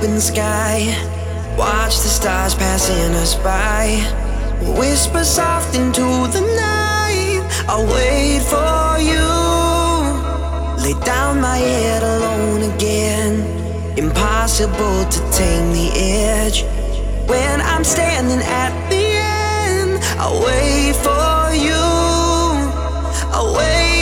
open sky. Watch the stars passing us by. Whisper soft into the night. I'll wait for you. Lay down my head alone again. Impossible to tame the edge. When I'm standing at the end, I'll wait for you. I'll wait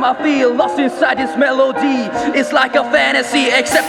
time I feel lost inside this melody. It's like a fantasy, except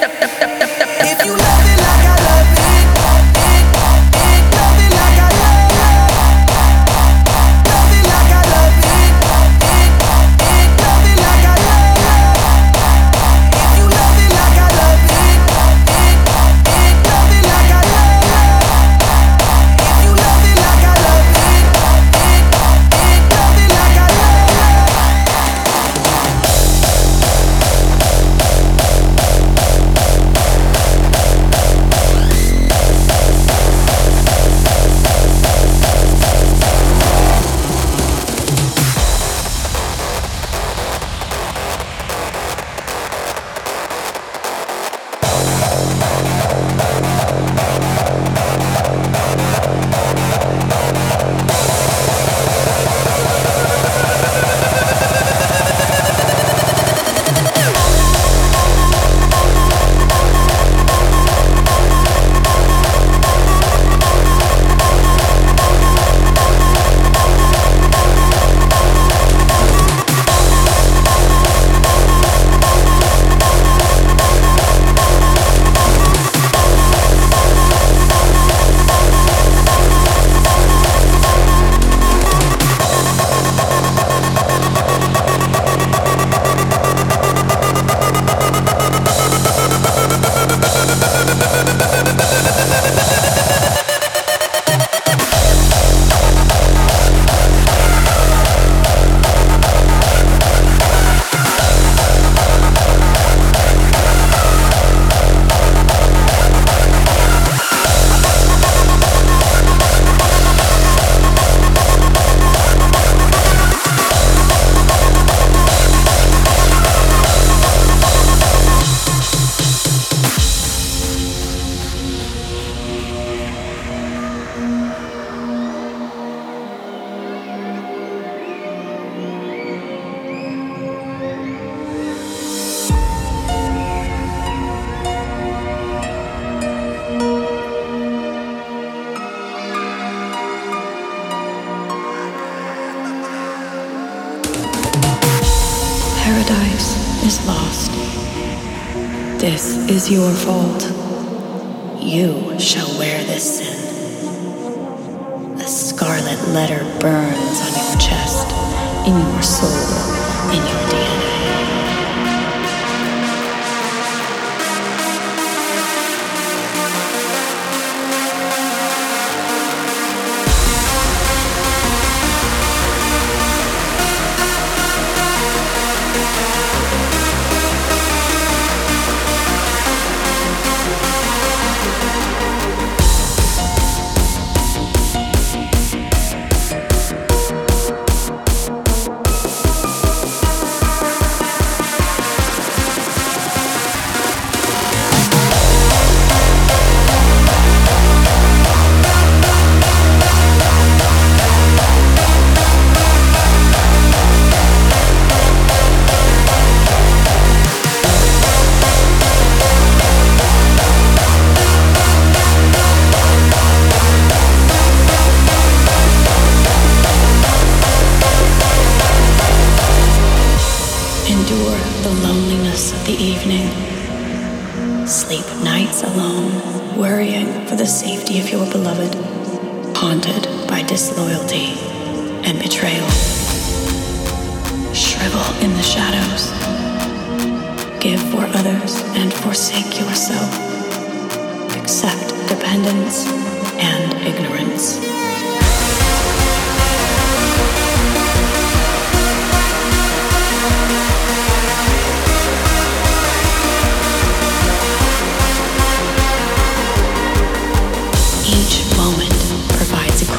your fault. endure the loneliness of the evening. Sleep nights alone, worrying for the safety of your beloved, haunted by disloyalty and betrayal. Shrivel in the shadows. Give for others and forsake yourself. Accept dependence and ignorance.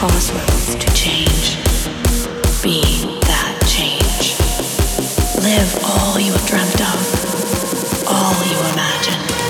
cosmos to change. Be that change. Live all you have dreamt of, all you imagine.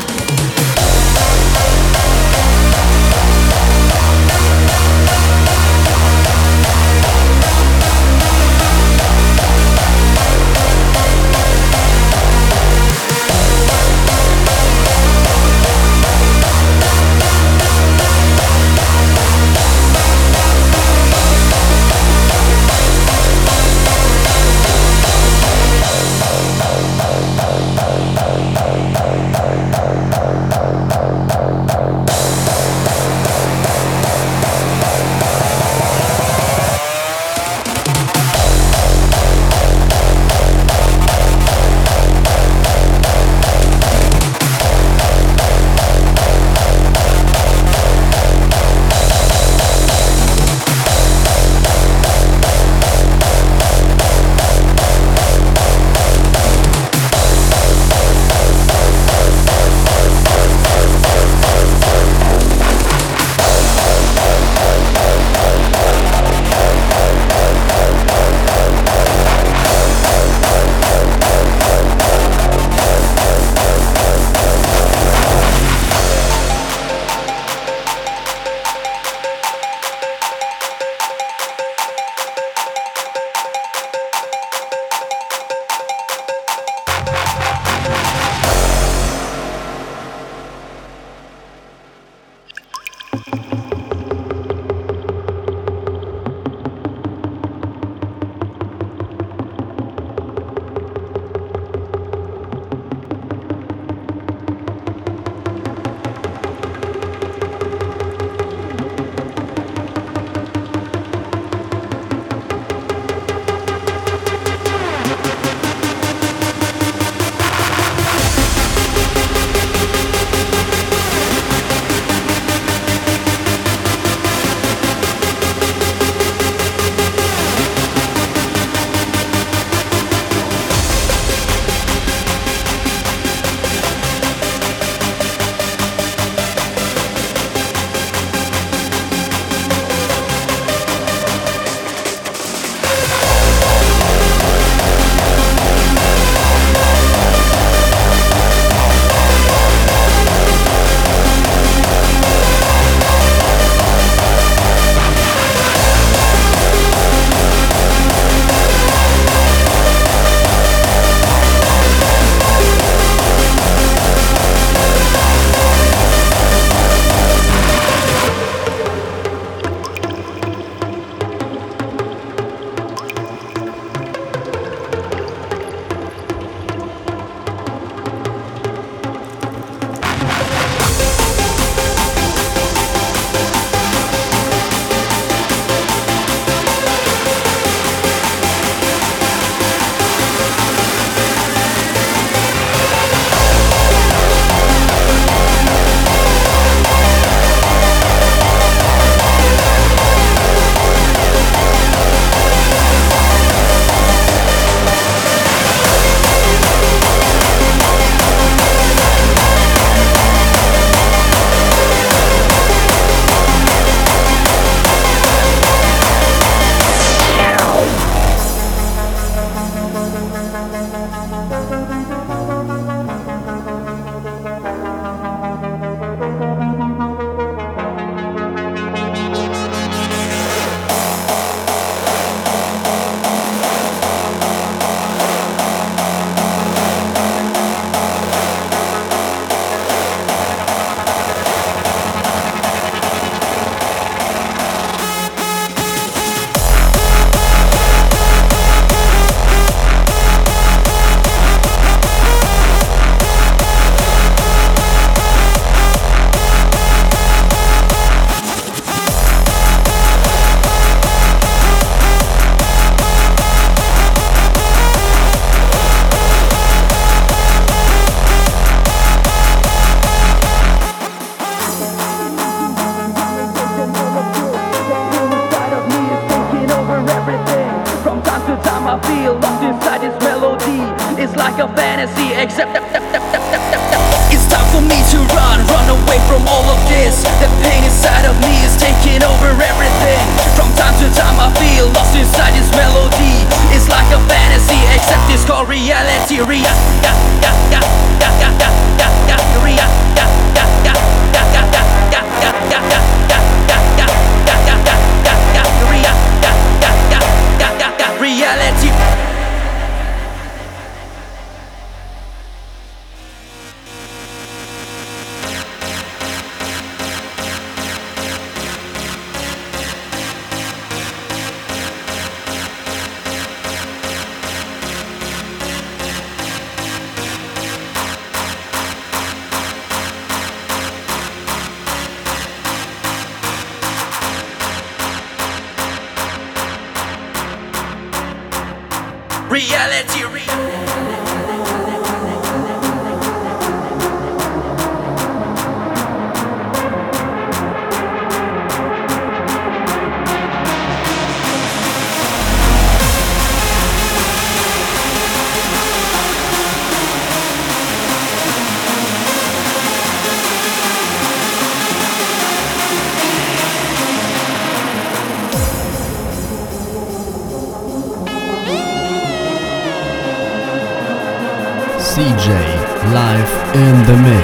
Exatamente.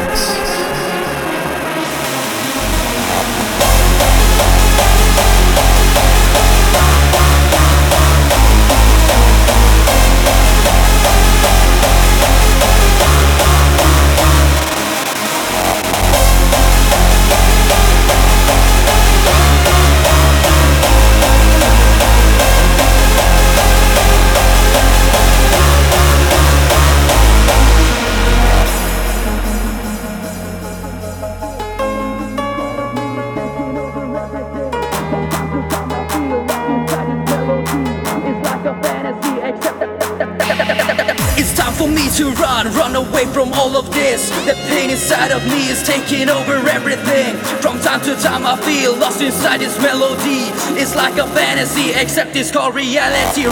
It's called reality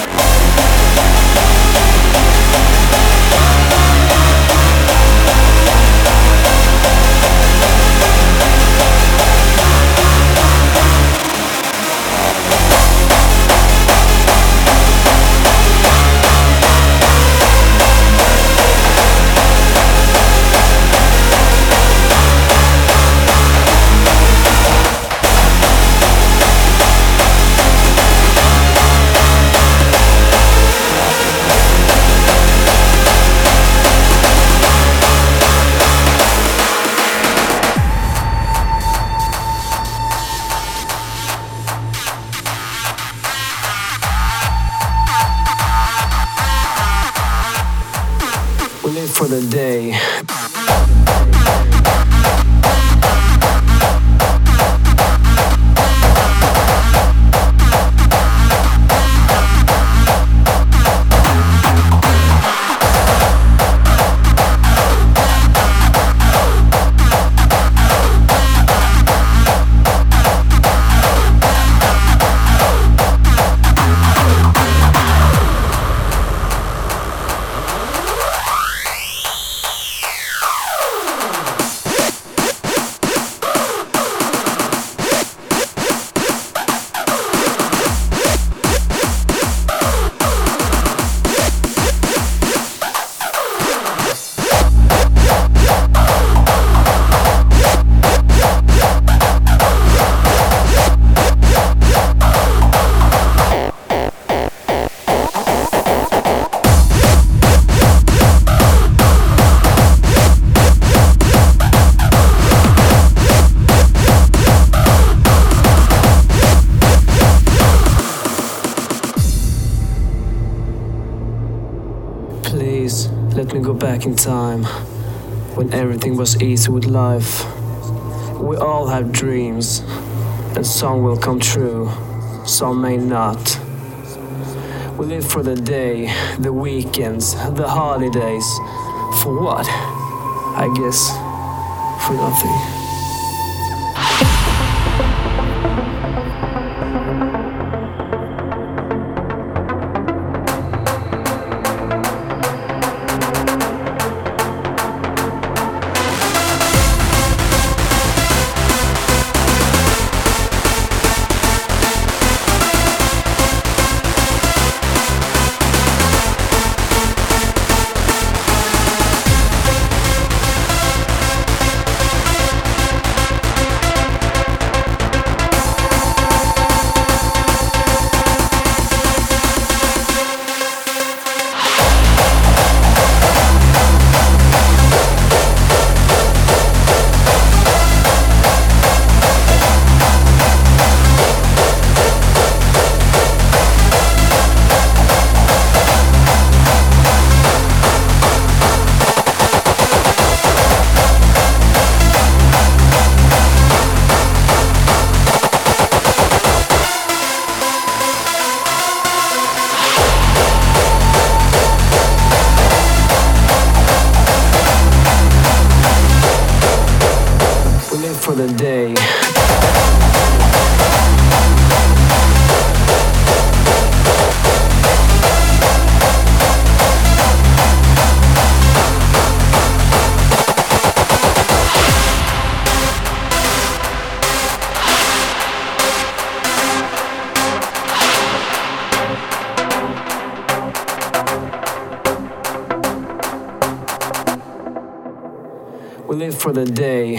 it's me go back in time when everything was easy with life. We all have dreams, and some will come true, some may not. We live for the day, the weekends, the holidays. For what? I guess for nothing. For the day.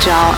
Fragile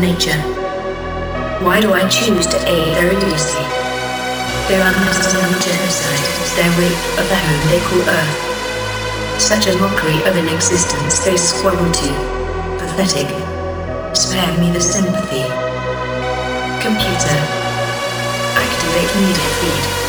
nature. Why do I choose to aid their idiocy? Their unmerciful genocide, their rape of the home they call Earth. Such a mockery of an existence they squabble to. Pathetic. Spare me the sympathy. Computer. Activate media feed.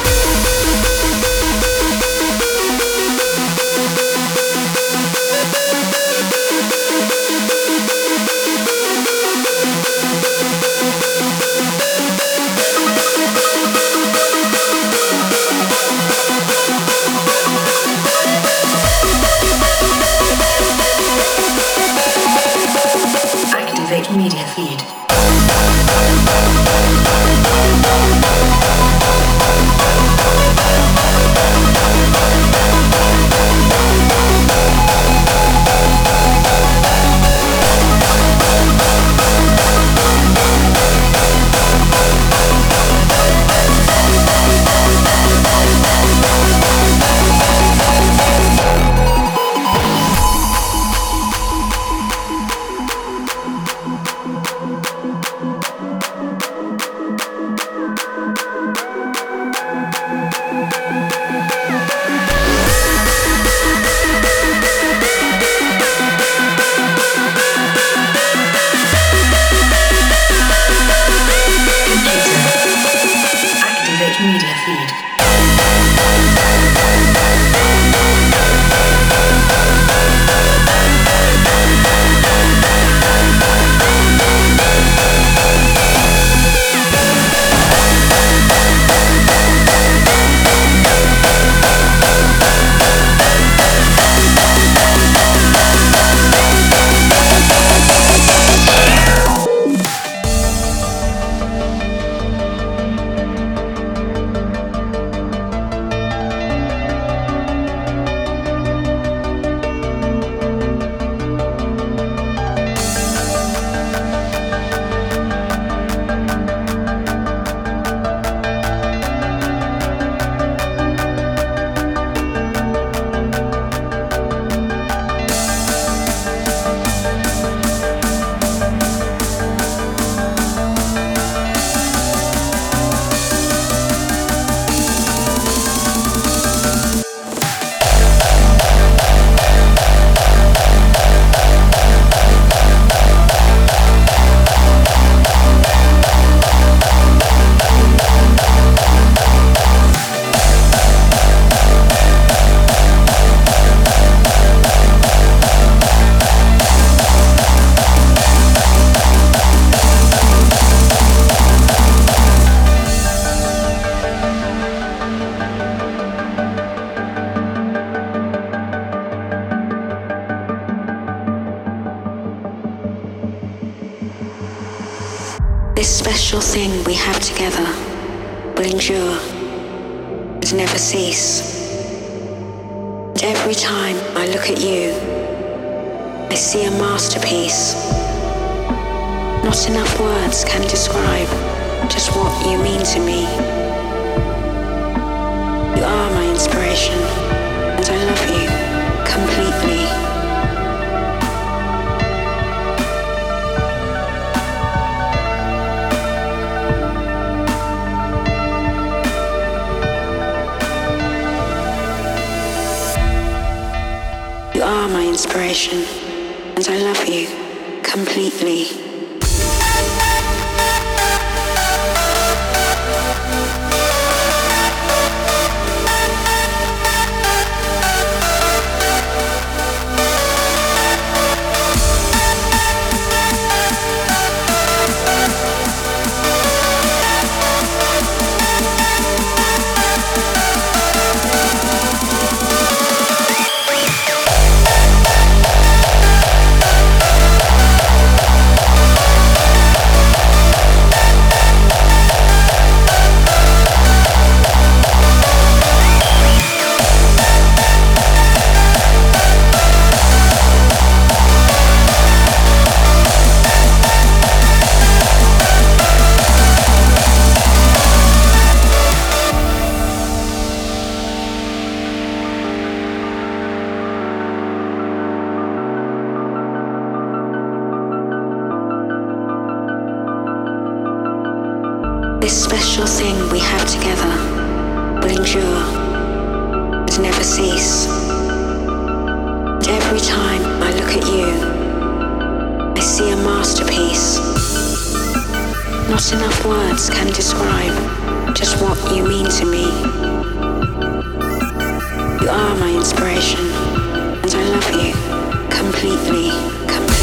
This special thing we have together will endure and never cease. And every time I look at you, I see a masterpiece. Not enough words can describe just what you mean to me. You are my inspiration, and I love you completely, completely.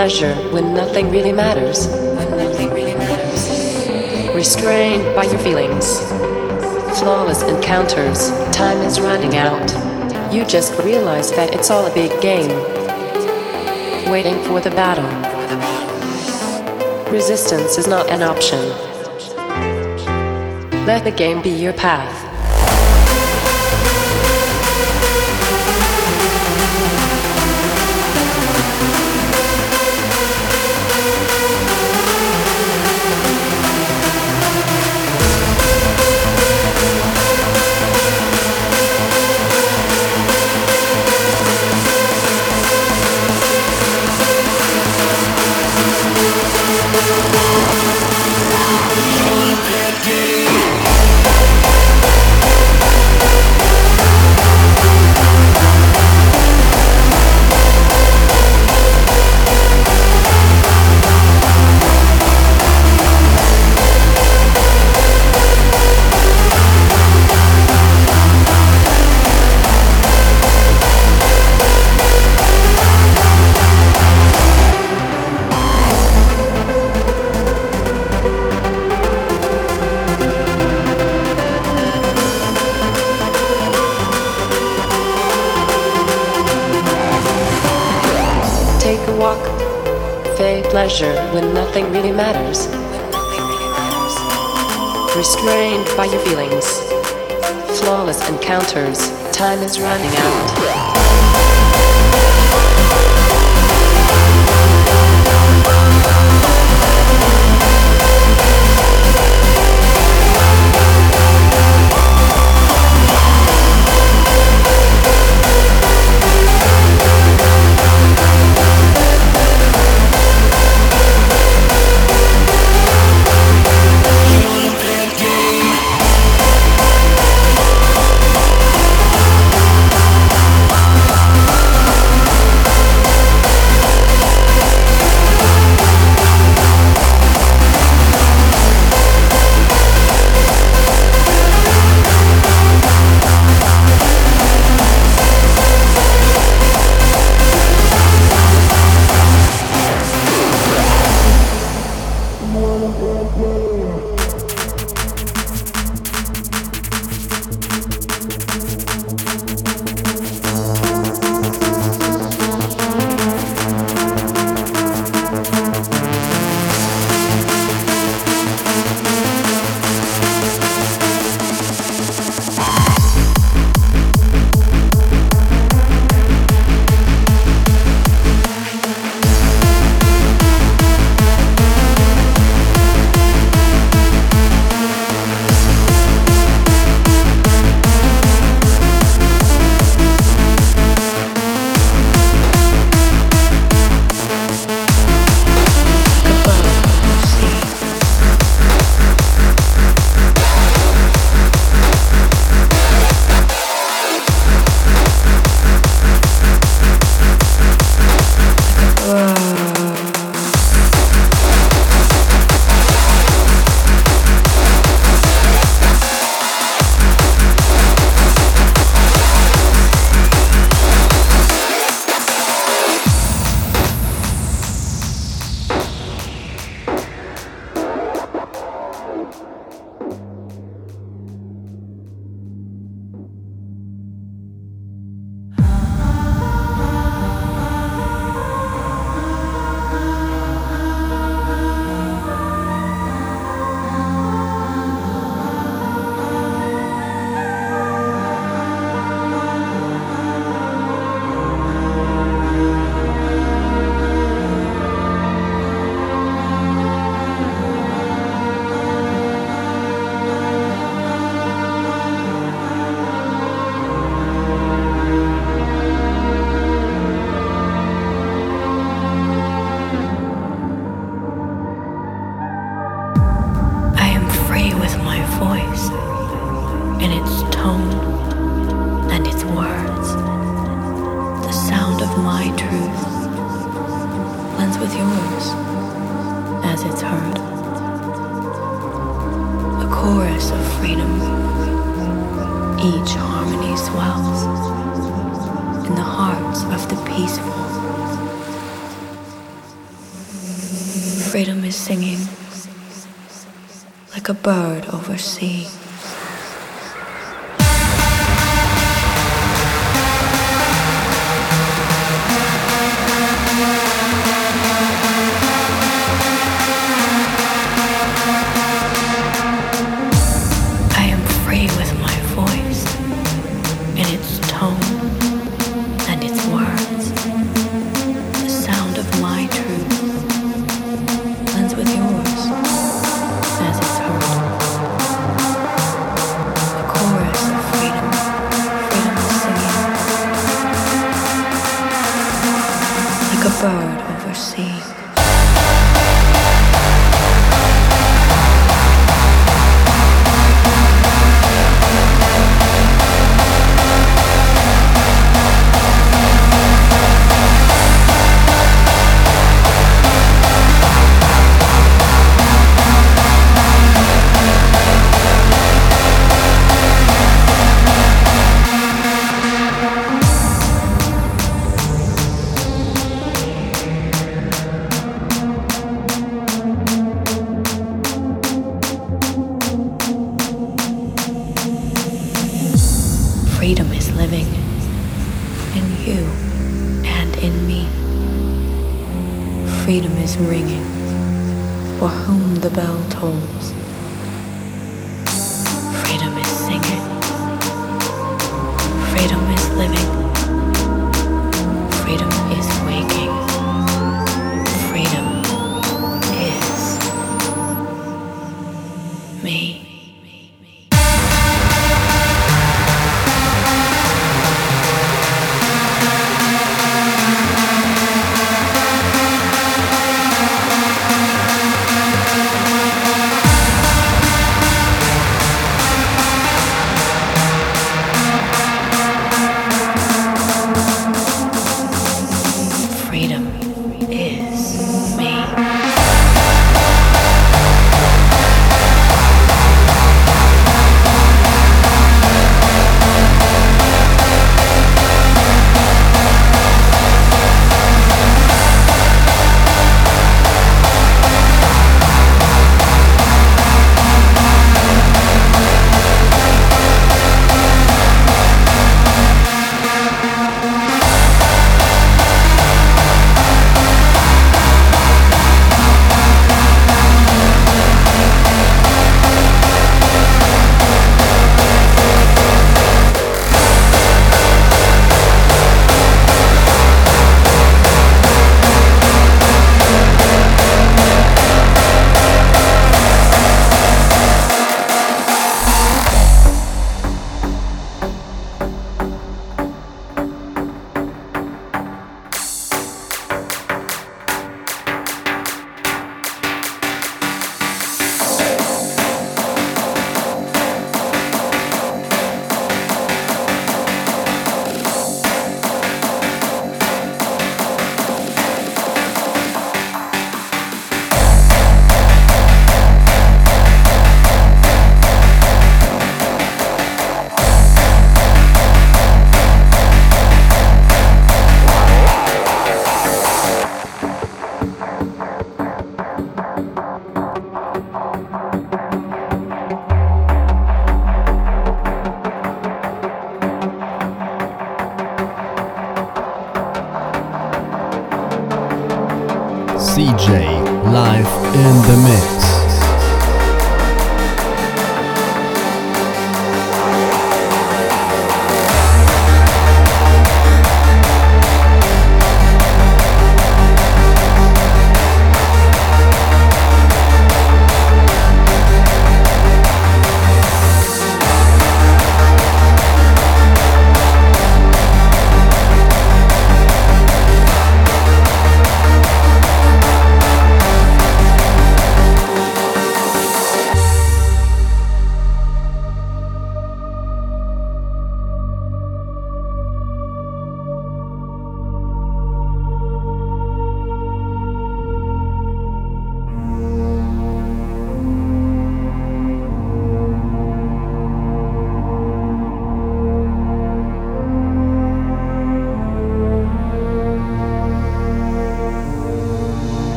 Pleasure when nothing really matters. When nothing really matters. Restrained by your feelings, flawless encounters. Time is running out. You just realize that it's all a big game. Waiting for the battle. Resistance is not an option. Let the game be your path. Pleasure when nothing really matters. Restrained by your feelings, flawless encounters. Time is running out. Bird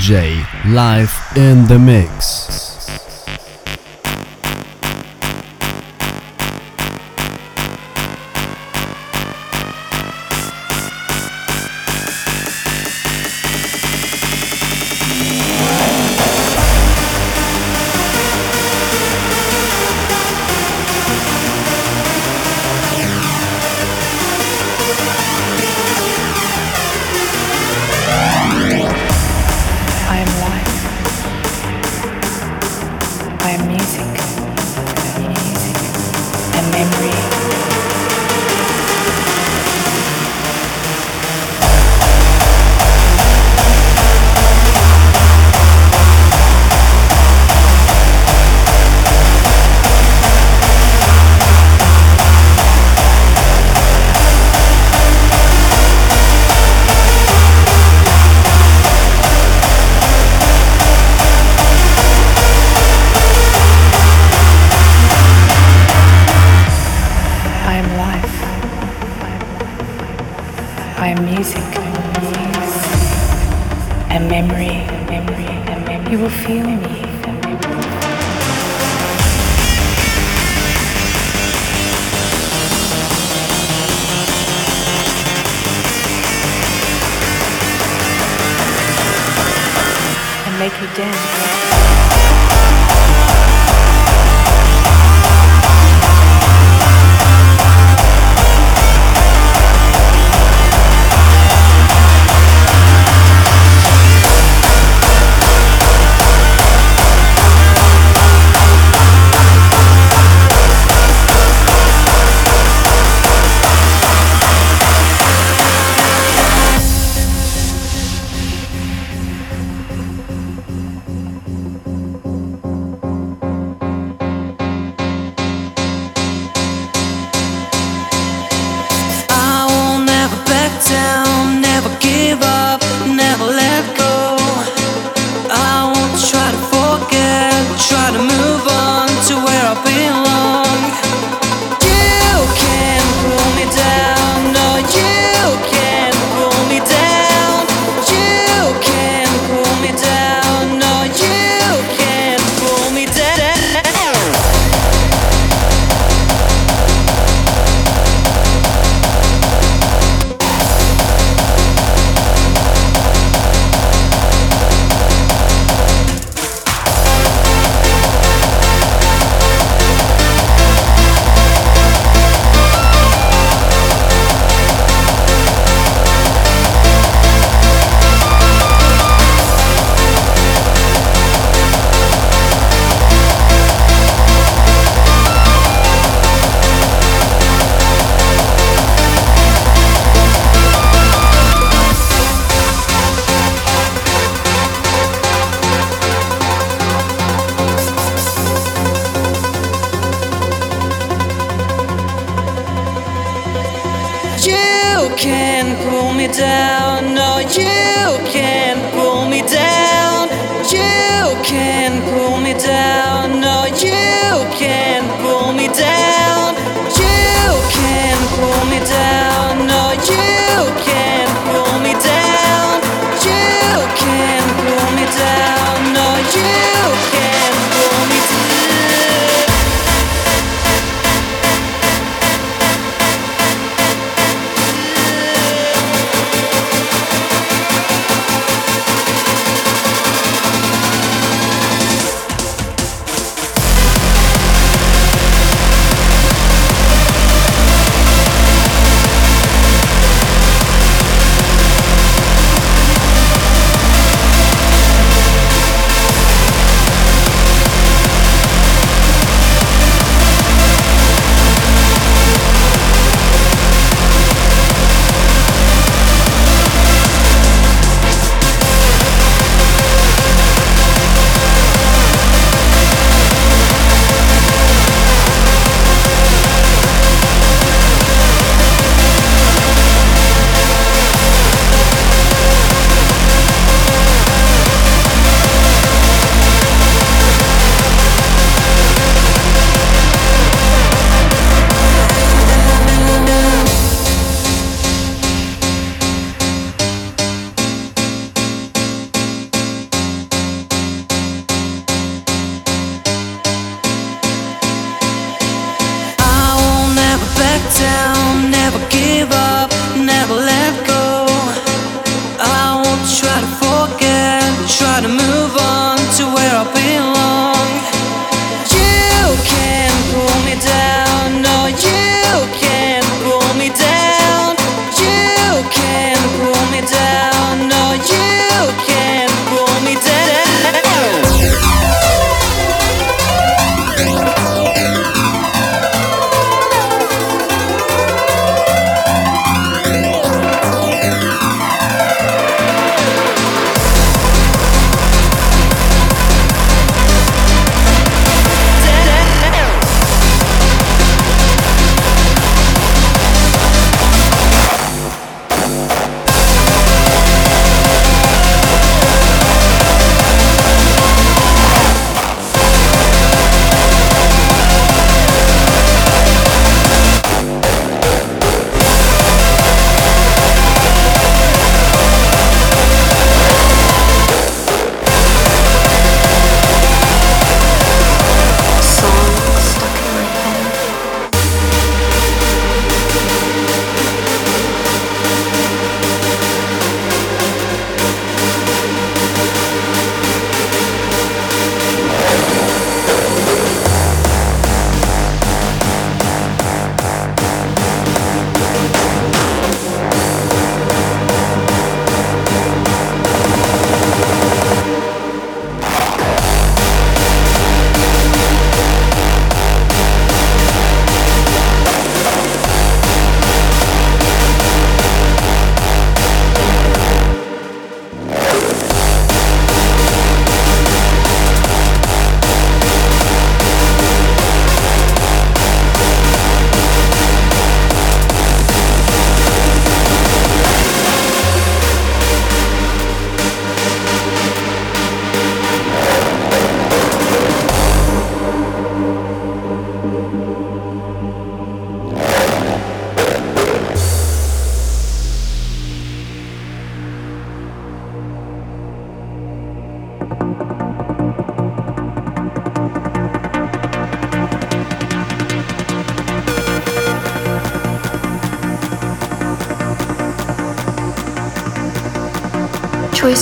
CJ live in the mix.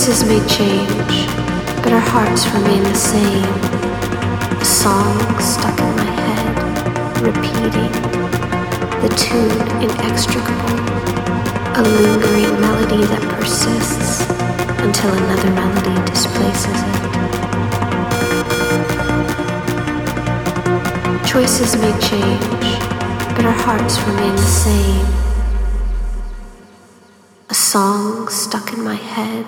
Choices may change, but our hearts remain the same. A song stuck in my head, repeating, the tune inextricable, a lingering melody that persists until another melody displaces it. Choices may change, but our hearts remain the same. Song stuck in my head.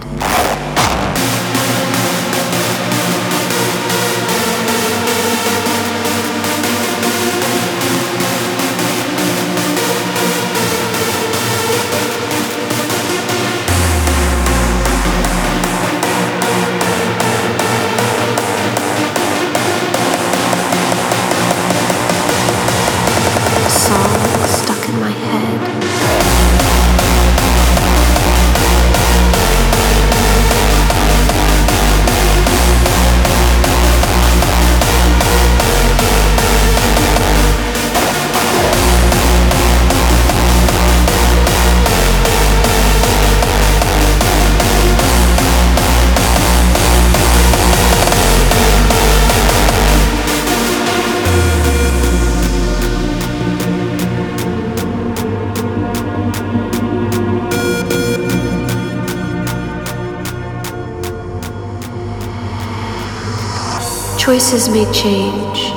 Choices may change,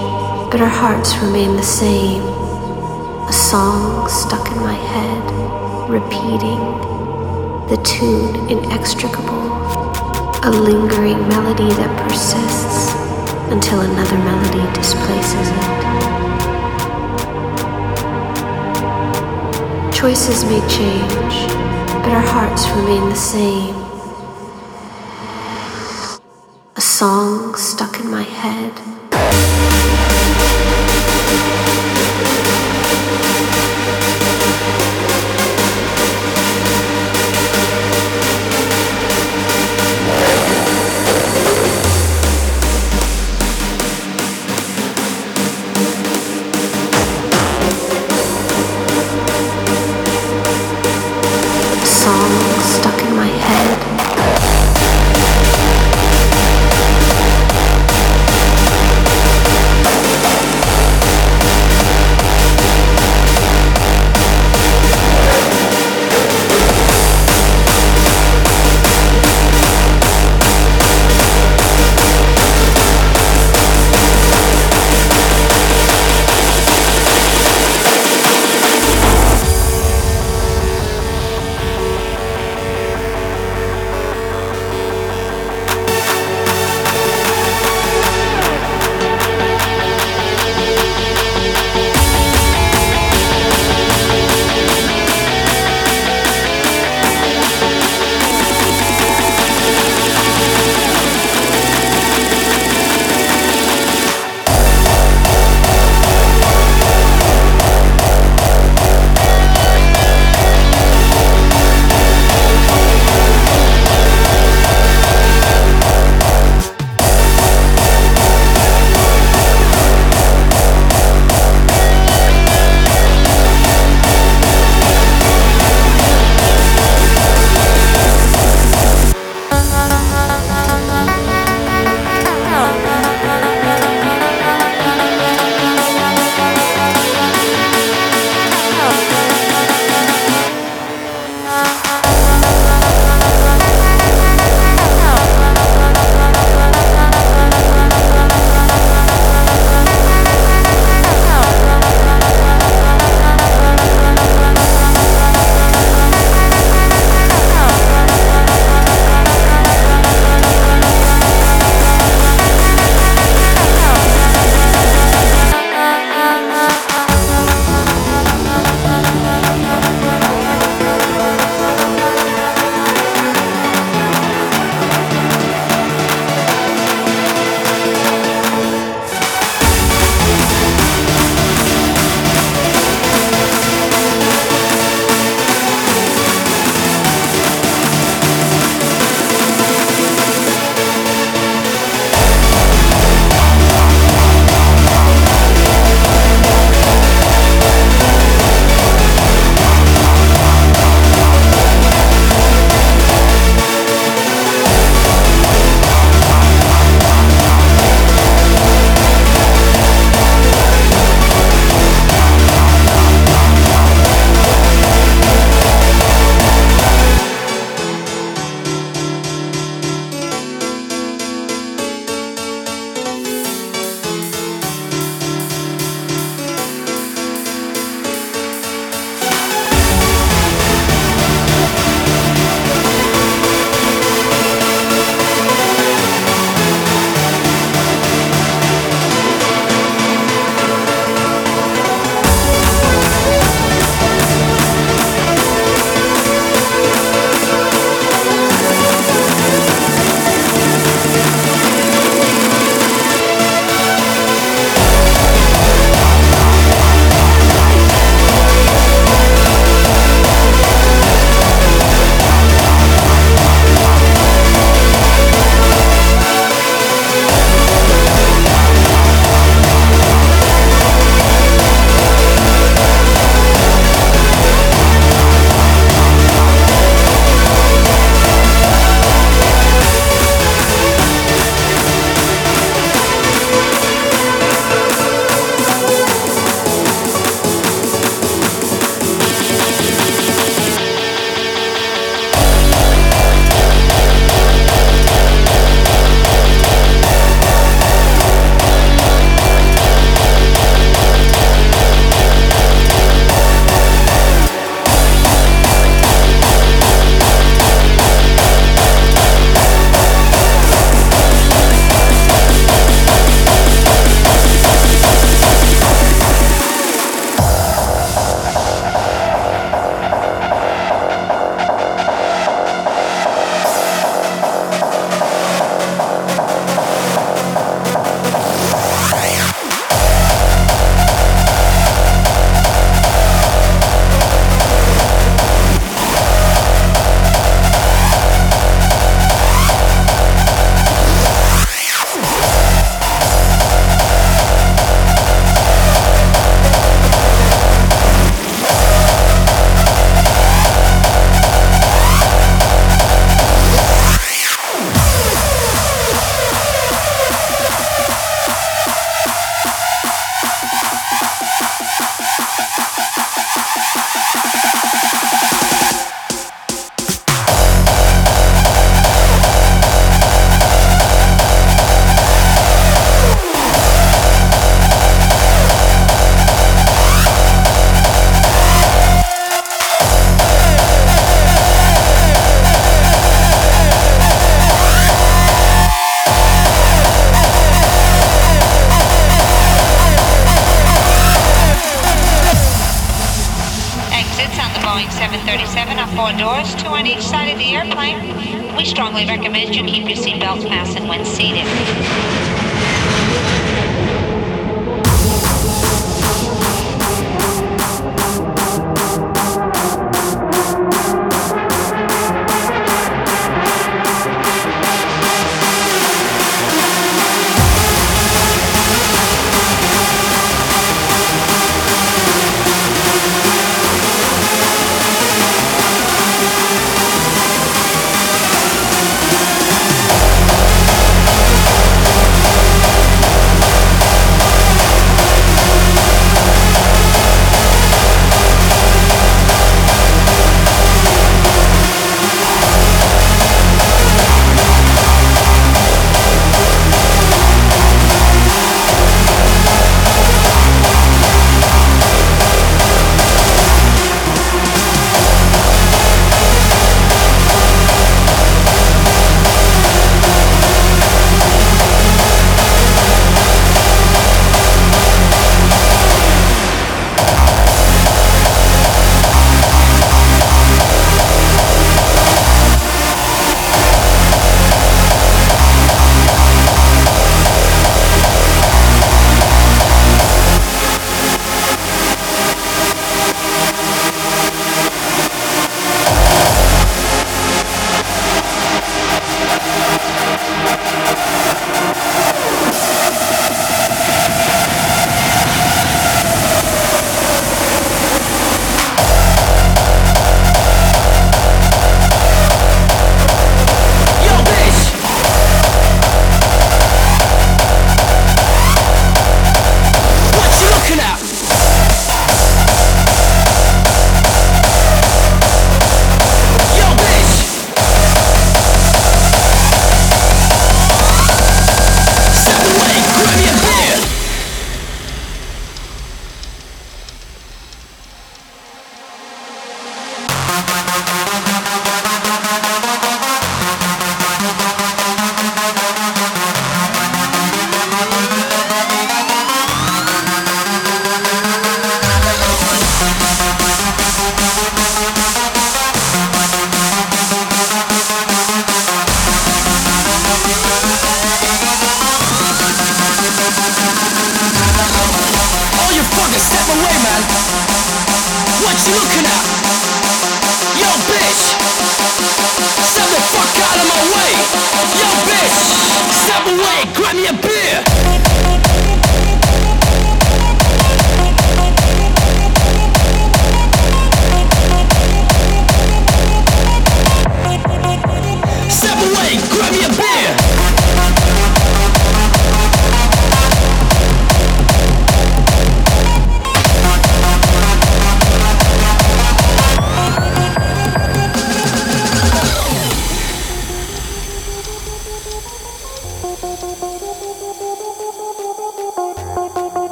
but our hearts remain the same. A song stuck in my head, repeating, the tune inextricable, a lingering melody that persists until another melody displaces it. Choices may change, but our hearts remain the same. Song stuck in my head.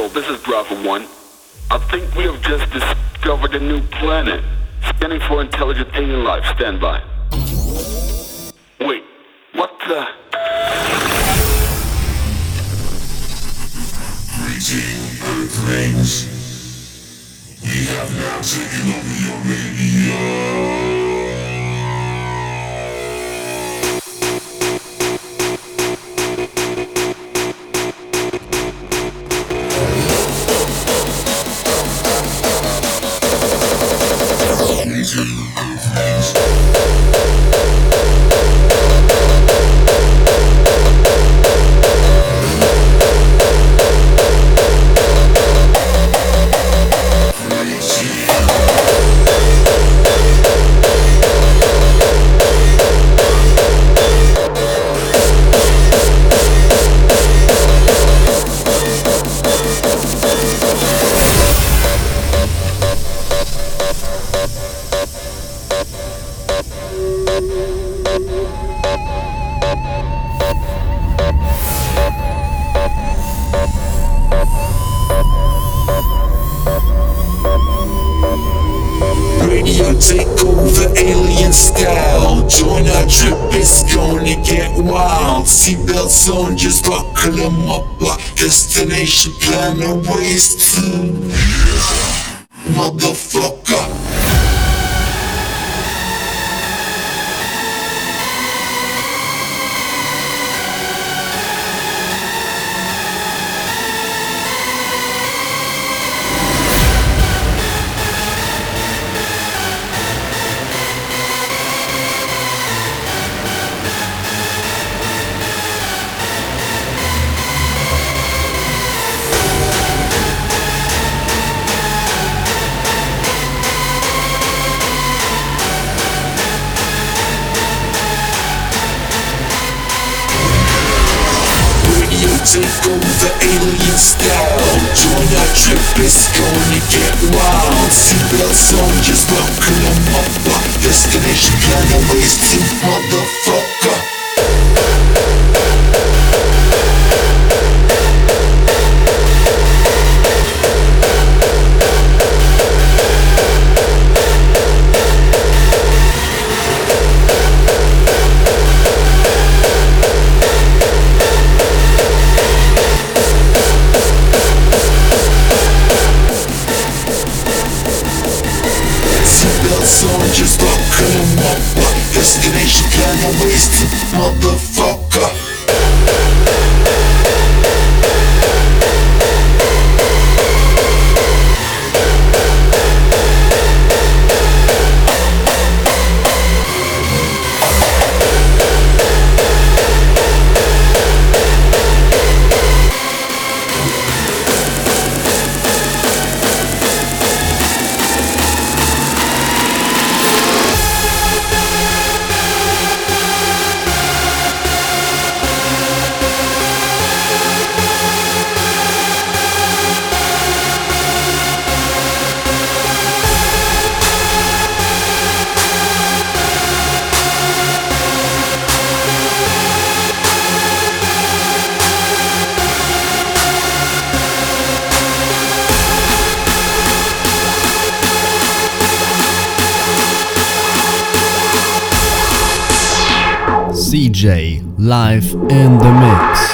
Control, this is Bravo 1. I think we have just discovered a new planet. Scanning for intelligent alien life. Stand by. Wait, what the? Earthlings. We have now taken over your radio. Destination live in the mix.